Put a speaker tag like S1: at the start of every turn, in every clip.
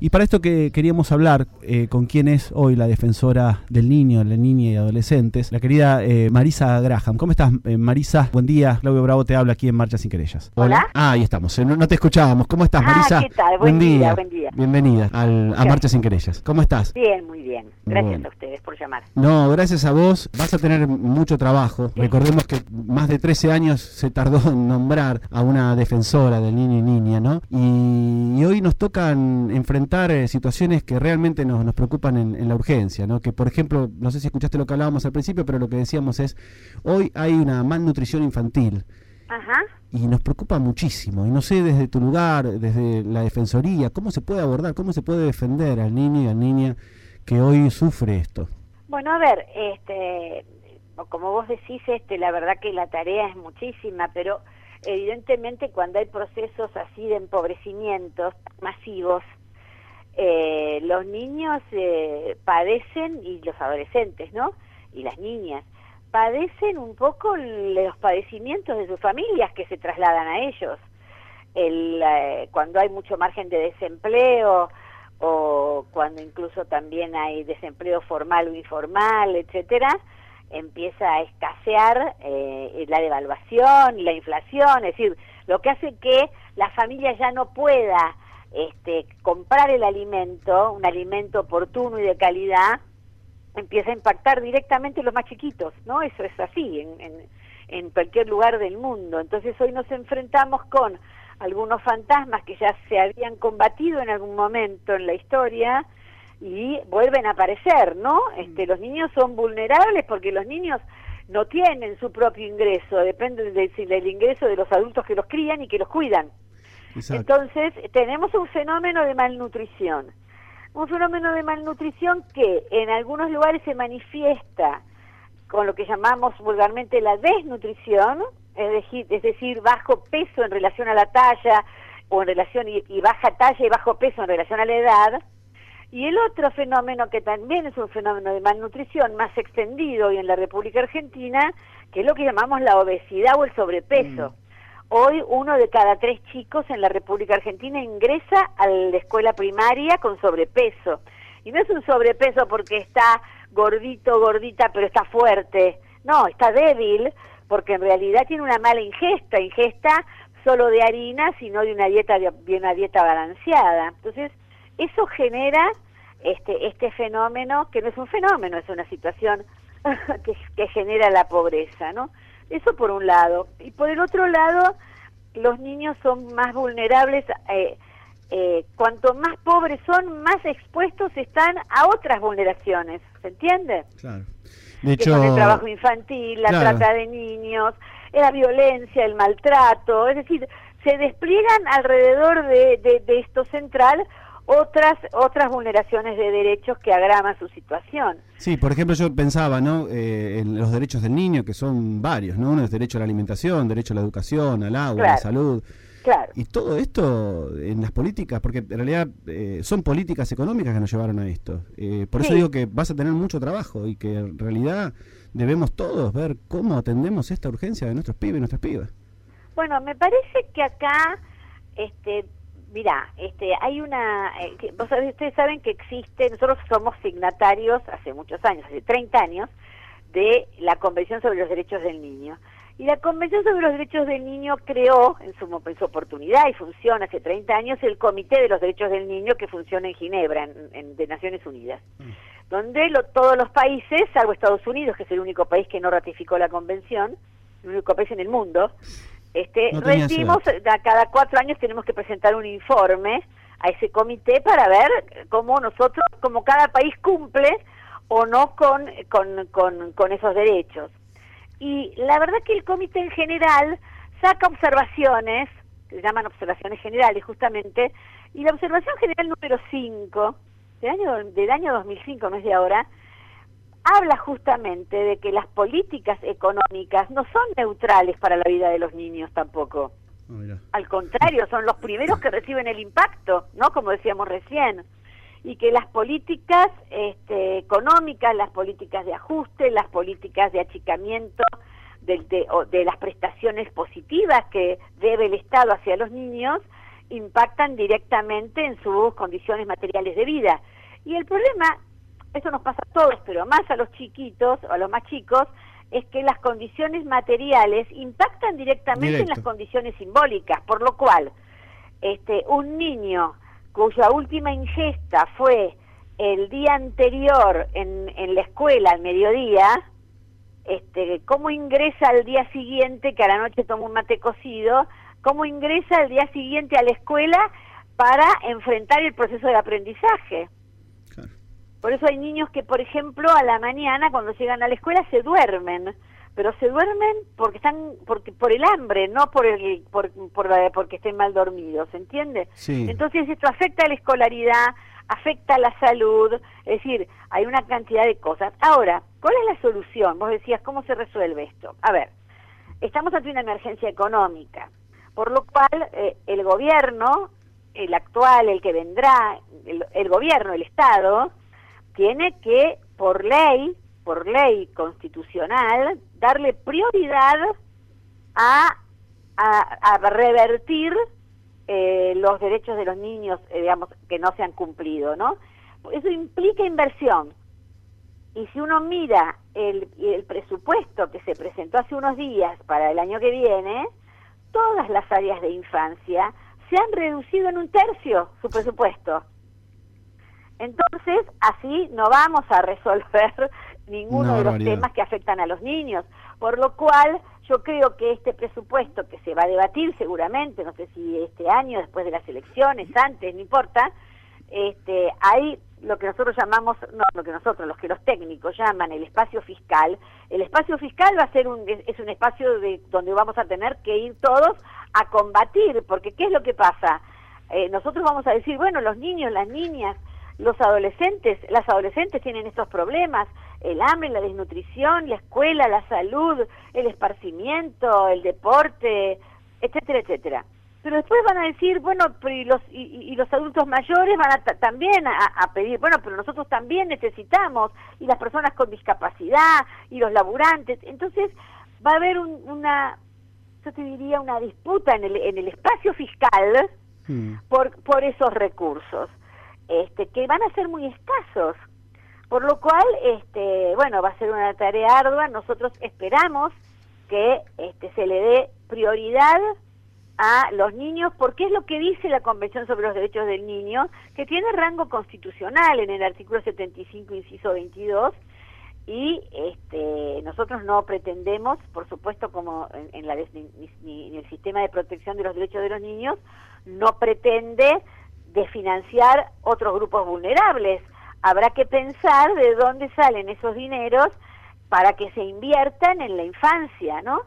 S1: Y para esto que queríamos hablar eh, con quién es hoy la defensora del niño, la niña y adolescentes, la querida eh, Marisa Graham. ¿Cómo estás, eh, Marisa? Buen día. Claudio Bravo te habla aquí en Marcha Sin Querellas.
S2: Hola.
S1: Ah, ahí estamos. No, no te escuchábamos. ¿Cómo estás,
S2: Ah,
S1: Marisa?
S2: ¿qué tal? Buen día, buen día.
S1: Bienvenida al- a. Marcha Sin Querellas. ¿Cómo estás?
S2: Bien, muy bien. Gracias
S1: Bueno.
S2: a ustedes por llamar.
S1: No, gracias a vos vas a tener mucho trabajo. Recordemos que más de 13 años se tardó en nombrar a una defensora del niño y niña, ¿no? Y, y hoy nos tocan enfrentar eh, situaciones que realmente nos, nos preocupan en, en la urgencia, ¿no? Que por ejemplo, no sé si escuchaste lo que hablábamos al principio, pero lo que decíamos es, hoy hay una malnutrición infantil.
S2: Ajá.
S1: Y nos preocupa muchísimo. Y no sé desde tu lugar, desde la defensoría, cómo se puede abordar, cómo se puede defender al niño y a la niña que hoy sufre esto.
S2: Bueno, a ver, este, como vos decís, este, la verdad que la tarea es muchísima, pero evidentemente cuando hay procesos así de empobrecimientos masivos, eh, los niños eh, padecen, y los adolescentes, ¿no? Y las niñas, padecen un poco los padecimientos de sus familias que se trasladan a ellos. El, eh, cuando hay mucho margen de desempleo o cuando incluso también hay desempleo formal o informal, etcétera, empieza a escasear eh, la devaluación la inflación, es decir, lo que hace que la familia ya no pueda este, comprar el alimento, un alimento oportuno y de calidad, empieza a impactar directamente en los más chiquitos, ¿no? Eso es así en, en, en cualquier lugar del mundo. Entonces hoy nos enfrentamos con algunos fantasmas que ya se habían combatido en algún momento en la historia y vuelven a aparecer, ¿no? Este, los niños son vulnerables porque los niños no tienen su propio ingreso, dependen de- del ingreso de los adultos que los crían y que los cuidan. Entonces, tenemos un fenómeno de malnutrición. Un fenómeno de malnutrición que en algunos lugares se manifiesta con lo que llamamos vulgarmente la desnutrición, es decir, es decir, bajo peso en relación a la talla o en relación y, y baja talla y bajo peso en relación a la edad. Y el otro fenómeno que también es un fenómeno de malnutrición más extendido hoy en la República Argentina, que es lo que llamamos la obesidad o el sobrepeso. Hoy uno de cada tres chicos en la República Argentina ingresa a la escuela primaria con sobrepeso. Y no es un sobrepeso porque está gordito, gordita, pero está fuerte. No, está débil porque en realidad tiene una mala ingesta, ingesta solo de harina, sino de una dieta de, una dieta balanceada. Entonces, eso genera este este fenómeno que no es un fenómeno, es una situación que, que genera la pobreza, ¿no? Eso por un lado. Y por el otro lado, los niños son más vulnerables, eh, eh, cuanto más pobres son, más expuestos están a otras vulneraciones, ¿se entiende?
S1: Claro. De hecho,
S2: el trabajo infantil, la
S1: claro.
S2: trata de niños, la violencia, el maltrato, es decir, se despliegan alrededor de, de, de esto central otras otras vulneraciones de derechos que agravan su situación.
S1: Sí, por ejemplo, yo pensaba, ¿no? Eh, en los derechos del niño, que son varios, ¿no? Uno es derecho a la alimentación, derecho a la educación, al agua, a la salud.
S2: Claro.
S1: Y todo esto en las políticas, porque en realidad eh, son políticas económicas que nos llevaron a esto. Eh, por eso digo que vas a tener mucho trabajo y que en realidad debemos todos ver cómo atendemos esta urgencia de nuestros pibes y nuestras pibas.
S2: Bueno, me parece que acá, este, mira, este, hay una, eh, que- vos sabés, ustedes saben que existe, nosotros somos signatarios hace muchos años, hace 30 años, de la Convención sobre los Derechos del Niño. Y la Convención sobre los Derechos del Niño creó en su, mo- en su oportunidad y funciona hace 30 años el Comité de los Derechos del Niño que funciona en Ginebra, en, en- de Naciones Unidas, donde lo- todos los países, salvo Estados Unidos, que es el único país que no ratificó la Convención, el único país en el mundo, este,
S1: No
S2: rendimos, a cada cuatro años tenemos que presentar un informe a ese comité para ver cómo nosotros, como cada país cumple o no con, con, con, con esos derechos. Y la verdad que el comité en general saca observaciones, que se llaman observaciones generales justamente, y la observación general número 5 del año, del año 2005, no es de ahora, habla justamente de que las políticas económicas no son neutrales para la vida de los niños tampoco.
S1: Ah.
S2: Al contrario, son los primeros que reciben el impacto, ¿no? Como decíamos recién. Y que las políticas este, económicas, las políticas de ajuste, las políticas de achicamiento de, o de las prestaciones positivas que debe el Estado hacia los niños, impactan directamente en sus condiciones materiales de vida. Y el problema, eso nos pasa a todos, pero más a los chiquitos o a los más chicos, es que las condiciones materiales impactan directamente en las condiciones simbólicas, por lo cual este, un niño cuya última ingesta fue el día anterior en, en la escuela al mediodía, este, cómo ingresa al día siguiente, que a la noche toma un mate cocido, cómo ingresa al día siguiente a la escuela para enfrentar el proceso de aprendizaje. Por eso hay niños que, por ejemplo, a la mañana cuando llegan a la escuela se duermen, pero se duermen porque están porque por el hambre, no por el por, porque estén mal dormidos, ¿se entiende? Entonces esto afecta a la escolaridad, afecta a la salud, es decir, hay una cantidad de cosas. Ahora, ¿cuál es la solución? Vos decías, ¿cómo se resuelve esto? A ver, estamos ante una emergencia económica, por lo cual eh, el gobierno, el actual, el que vendrá, el gobierno, el Estado, tiene que, por ley, por ley constitucional, darle prioridad a, revertir eh, los derechos de los niños, eh, digamos, que no se han cumplido, ¿no? Eso implica inversión. Y si uno mira el presupuesto que se presentó hace unos días para el año que viene, todas las áreas de infancia se han reducido en un tercio su presupuesto. Entonces, así no vamos a resolver ninguno de los temas que afectan a los niños, por lo cual yo creo que este presupuesto que se va a debatir seguramente, no sé si este año, después de las elecciones, antes, no importa, este, hay lo que nosotros llamamos, no, lo que nosotros, los que los técnicos llaman el espacio fiscal. El espacio fiscal va a ser un, es un espacio de, donde vamos a tener que ir todos a combatir, porque ¿qué es lo que pasa? Eh, nosotros vamos a decir, bueno, los niños, las niñas, los adolescentes, las adolescentes tienen estos problemas, el hambre, la desnutrición, la escuela, la salud, el esparcimiento, el deporte, etcétera, etcétera. Pero después van a decir, bueno, y los, y, los adultos mayores van a también a, pedir, bueno, pero nosotros también necesitamos, y las personas con discapacidad, y los laburantes. Entonces va a haber una, yo te diría, una disputa en el, en el espacio fiscal hmm. por, por esos recursos este, que van a ser muy escasos. Por lo cual, este, bueno, va a ser una tarea ardua. Nosotros esperamos que este, se le dé prioridad a los niños, porque es lo que dice la Convención sobre los Derechos del Niño, que tiene rango constitucional en el artículo 75, inciso 22, y este, nosotros no pretendemos, por supuesto, como en, la, en el sistema de protección de los derechos de los niños, no pretende de financiar otros grupos vulnerables. Habrá que pensar de dónde salen esos dineros para que se inviertan en la infancia, ¿no?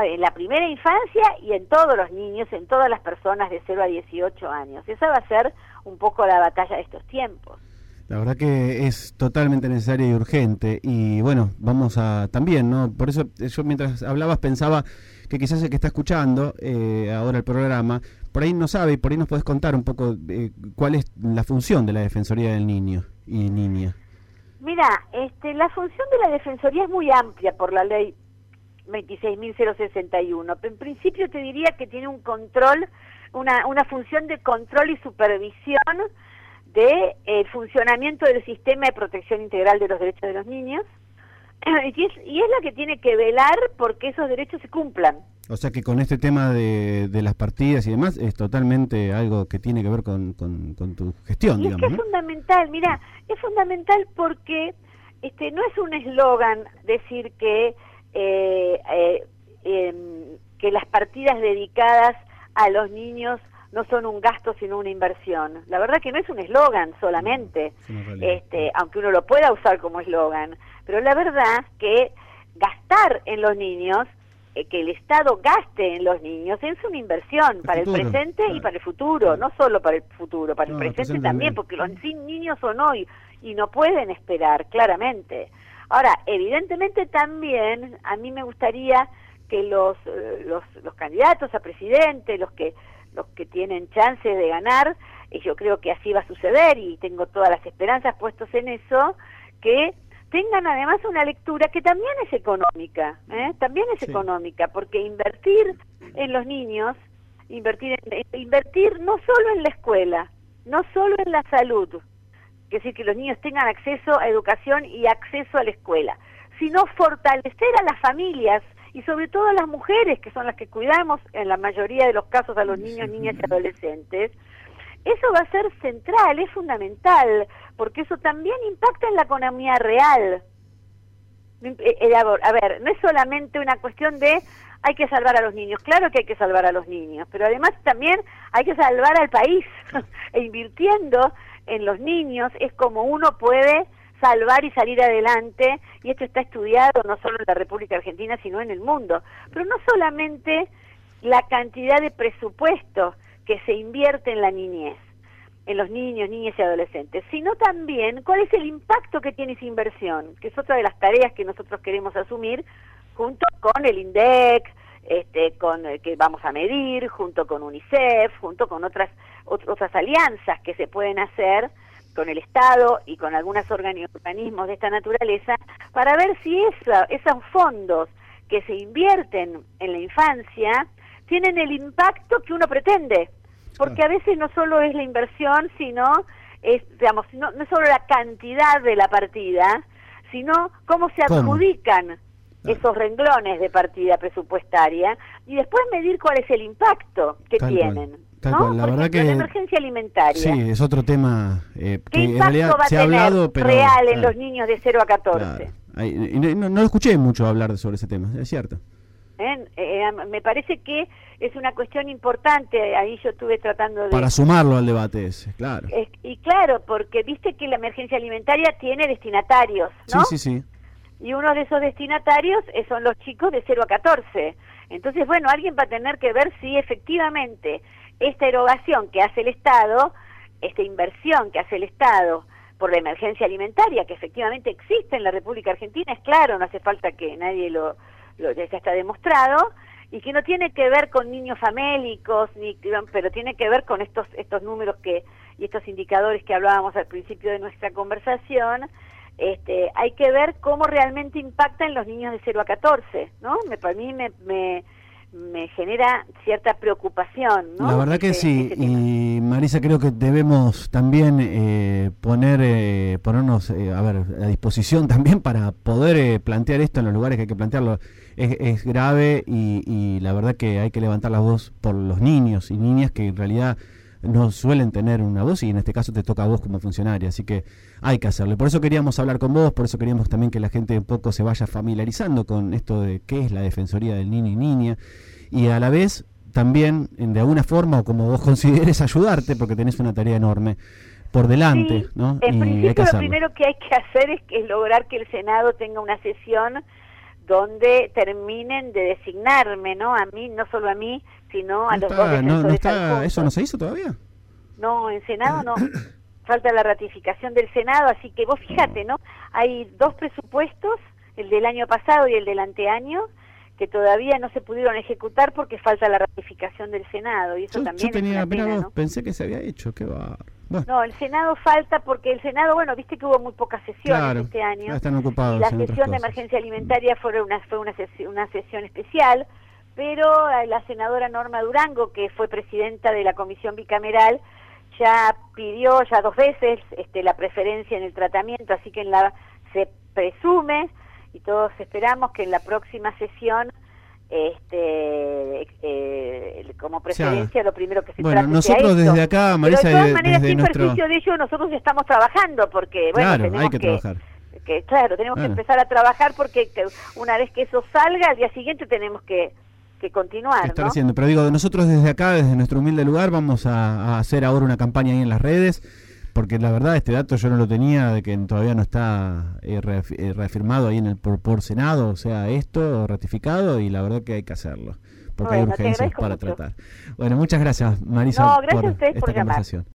S2: en la primera infancia y en todos los niños, en todas las personas de 0 a 18 años. Esa va a ser un poco la batalla de estos tiempos.
S1: La verdad que es totalmente necesaria y urgente. Y bueno, vamos a también, ¿no? Por eso yo mientras hablabas pensaba que quizás el que está escuchando eh, ahora el programa por ahí no sabe y por ahí nos puedes contar un poco cuál es la función de la Defensoría del Niño y Niña.
S2: Mira, este, la función de la Defensoría es muy amplia por la ley 26.061. En principio te diría que tiene un control, una, una función de control y supervisión de eh, funcionamiento del sistema de protección integral de los derechos de los niños y es, y es la que tiene que velar porque esos derechos se cumplan.
S1: O sea que con este tema de, de, las partidas y demás es totalmente algo que tiene que ver con, con, tu gestión,
S2: y
S1: digamos.
S2: Es, que es fundamental, mira, es fundamental porque este no es un eslogan decir que eh, eh, em, que las partidas dedicadas a los niños no son un gasto sino una inversión. La verdad que no es un eslogan solamente, este, aunque uno lo pueda usar como eslogan, pero la verdad que gastar en los niños que el Estado gaste en los niños es una inversión para el presente y para el futuro, no solo para el futuro, para el presente también, porque los niños son hoy y no pueden esperar, claramente. Ahora, evidentemente también a mí me gustaría que los, eh, los, los candidatos a presidente, los que, los que tienen chance de ganar, y yo creo que así va a suceder y tengo todas las esperanzas puestos en eso, que tengan además una lectura que también es económica, ¿eh? también es económica, porque invertir en los niños invertir, en, invertir no solo en la escuela, no solo en la salud, que decir, que los niños tengan acceso a educación y acceso a la escuela, sino fortalecer a las familias y sobre todo a las mujeres, que son las que cuidamos en la mayoría de los casos a los niños, niñas y adolescentes, eso va a ser central, es fundamental, porque eso también impacta en la economía real. Eh, eh, a ver, no es solamente una cuestión de hay que salvar a los niños, claro que hay que salvar a los niños, pero además también hay que salvar al país e invirtiendo en los niños es como uno puede salvar y salir adelante, y esto está estudiado no solo en la República Argentina, sino en el mundo. Pero no solamente la cantidad de presupuesto que se invierte en la niñez, en los niños, niñas y adolescentes, sino también cuál es el impacto que tiene esa inversión, que es otra de las tareas que nosotros queremos asumir junto con el INDEC, este, con eh, que vamos a medir, junto con UNICEF, junto con otras otras alianzas que se pueden hacer con el Estado y con algunos organismos de esta naturaleza para ver si esos fondos que se invierten en la infancia tienen el impacto que uno pretende, porque a veces no solo es la inversión, sino es, digamos, no, no solo la cantidad de la partida, sino cómo se adjudican esos renglones de partida presupuestaria y después medir cuál es el impacto que tienen. ¿no?
S1: La verdad que
S2: la emergencia alimentaria.
S1: Sí, es otro tema
S2: eh, que en realidad va se ha hablado, pero real en los niños de 0 a 14.
S1: no, no, escuché mucho hablar sobre ese tema, es cierto.
S2: ¿Eh? Eh, me parece que es una cuestión importante, ahí yo estuve tratando de...
S1: Para sumarlo al debate ese, claro.
S2: y claro, porque viste que la emergencia alimentaria tiene destinatarios, ¿no?
S1: Sí, sí, sí
S2: y uno de esos destinatarios eh, son los chicos de 0 a 14. Entonces, bueno, alguien va a tener que ver si efectivamente esta erogación que hace el Estado, esta inversión que hace el Estado por la emergencia alimentaria, que efectivamente existe en la República Argentina, es claro, no hace falta que nadie lo, lo ya está demostrado, y que no tiene que ver con niños famélicos, ni, pero tiene que ver con estos, estos números que, y estos indicadores que hablábamos al principio de nuestra conversación, este, hay que ver cómo realmente impacta en los niños de 0 a 14, ¿no? Me, para mí me, me, genera cierta preocupación, ¿no?
S1: La verdad que este, sí, este y Marisa creo que debemos también eh, poner, eh, ponernos eh, a ver, a disposición también para poder plantear esto en los lugares que hay que plantearlo. Es, es grave y, y la verdad que hay que levantar la voz por los niños y niñas que en realidad no suelen tener una voz y en este caso te toca a vos como funcionaria, así que hay que hacerlo. Por eso queríamos hablar con vos, por eso queríamos también que la gente un poco se vaya familiarizando con esto de qué es la Defensoría del Niño y Niña y a la vez también de alguna forma o como vos consideres ayudarte porque tenés una tarea enorme por delante, ¿no?
S2: En principio lo primero que hay que hacer es, es lograr que el Senado tenga una sesión donde terminen de designarme, ¿no? A mí, no solo a mí, sino a los dos defensores
S1: ¿Eso no se hizo todavía?
S2: No, en Senado no. Falta la ratificación del Senado, así que vos fíjate, ¿no? Hay dos presupuestos, el del año pasado y el del anteaño, que todavía no se pudieron ejecutar porque falta la ratificación del Senado y eso también
S1: yo tenía, pensé que se había hecho, qué va.
S2: No, el Senado falta porque el Senado, bueno, viste que hubo muy pocas sesiones este año.
S1: Están ocupados
S2: la sesión de emergencia alimentaria fue una fue una sesión, una sesión especial, pero la senadora Norma Durango, que fue presidenta de la comisión bicameral, ya pidió ya dos veces este, la preferencia en el tratamiento, así que en la se presume y todos esperamos que en la próxima sesión este eh, como preferencia lo primero que se
S1: bueno nosotros desde acá Marisa
S2: de todas maneras sin perjuicio de ello nosotros estamos trabajando porque bueno
S1: claro, hay que, trabajar.
S2: que claro tenemos que empezar a trabajar porque una vez que eso salga al día siguiente tenemos que que continuar
S1: estar haciendo. Pero digo nosotros desde acá desde nuestro humilde lugar vamos a, a hacer ahora una campaña ahí en las redes porque la verdad este dato yo no lo tenía de que todavía no está eh, eh, reafirmado ahí en el por, Senado, o sea, esto ratificado y la verdad que hay que hacerlo, porque hay urgencias para tratar. Bueno, muchas gracias Marisa
S2: por,
S1: esta conversación.